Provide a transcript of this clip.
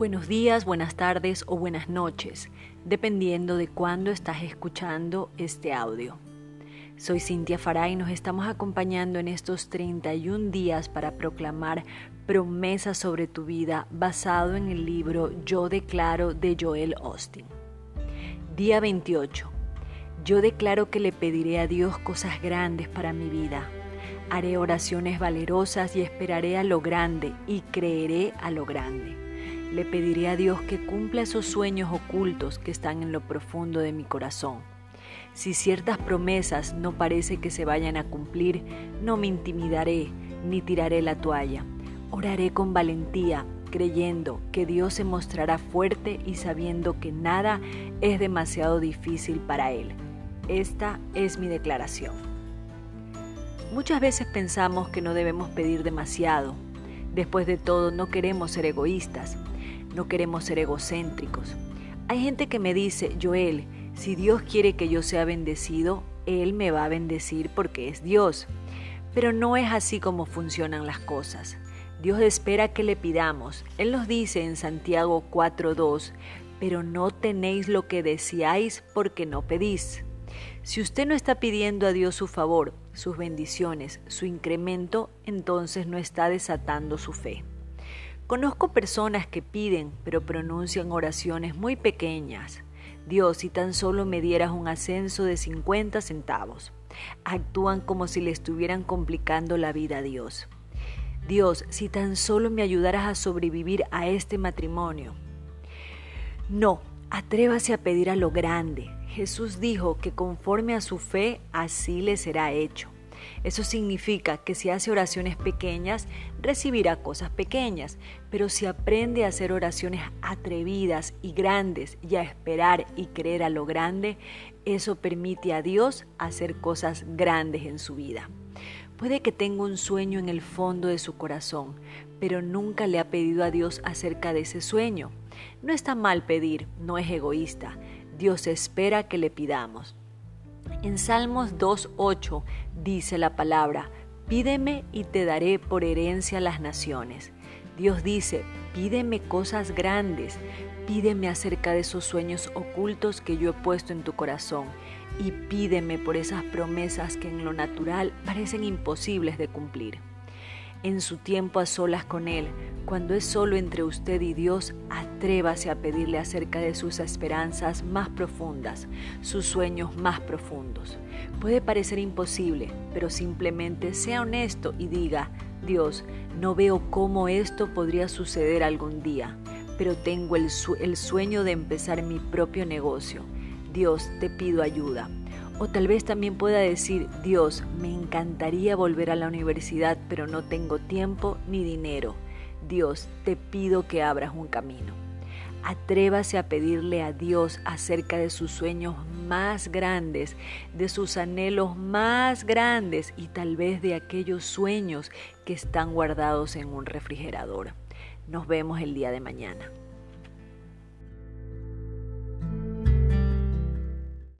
Buenos días, buenas tardes o buenas noches, dependiendo de cuándo estás escuchando este audio. Soy Cintia Farah y nos estamos acompañando en estos 31 días para proclamar promesas sobre tu vida basado en el libro Yo declaro de Joel Austin. Día 28. Yo declaro que le pediré a Dios cosas grandes para mi vida. Haré oraciones valerosas y esperaré a lo grande y creeré a lo grande. Le pediré a Dios que cumpla esos sueños ocultos que están en lo profundo de mi corazón. Si ciertas promesas no parece que se vayan a cumplir, no me intimidaré ni tiraré la toalla. Oraré con valentía, creyendo que Dios se mostrará fuerte y sabiendo que nada es demasiado difícil para Él. Esta es mi declaración. Muchas veces pensamos que no debemos pedir demasiado. Después de todo, no queremos ser egoístas no queremos ser egocéntricos. Hay gente que me dice, Joel, si Dios quiere que yo sea bendecido, Él me va a bendecir porque es Dios. Pero no es así como funcionan las cosas. Dios espera que le pidamos. Él nos dice en Santiago 4.2, pero no tenéis lo que deseáis porque no pedís. Si usted no está pidiendo a Dios su favor, sus bendiciones, su incremento, entonces no está desatando su fe. Conozco personas que piden pero pronuncian oraciones muy pequeñas. Dios, si tan solo me dieras un ascenso de 50 centavos. Actúan como si le estuvieran complicando la vida a Dios. Dios, si tan solo me ayudaras a sobrevivir a este matrimonio. No, atrévase a pedir a lo grande. Jesús dijo que conforme a su fe, así le será hecho. Eso significa que si hace oraciones pequeñas, recibirá cosas pequeñas, pero si aprende a hacer oraciones atrevidas y grandes y a esperar y creer a lo grande, eso permite a Dios hacer cosas grandes en su vida. Puede que tenga un sueño en el fondo de su corazón, pero nunca le ha pedido a Dios acerca de ese sueño. No está mal pedir, no es egoísta. Dios espera que le pidamos. En Salmos 2.8 dice la palabra, pídeme y te daré por herencia las naciones. Dios dice, pídeme cosas grandes, pídeme acerca de esos sueños ocultos que yo he puesto en tu corazón y pídeme por esas promesas que en lo natural parecen imposibles de cumplir en su tiempo a solas con Él, cuando es solo entre usted y Dios, atrévase a pedirle acerca de sus esperanzas más profundas, sus sueños más profundos. Puede parecer imposible, pero simplemente sea honesto y diga, Dios, no veo cómo esto podría suceder algún día, pero tengo el, el sueño de empezar mi propio negocio. Dios, te pido ayuda. O tal vez también pueda decir, Dios, me encantaría volver a la universidad, pero no tengo tiempo ni dinero. Dios, te pido que abras un camino. Atrévase a pedirle a Dios acerca de sus sueños más grandes, de sus anhelos más grandes y tal vez de aquellos sueños que están guardados en un refrigerador. Nos vemos el día de mañana.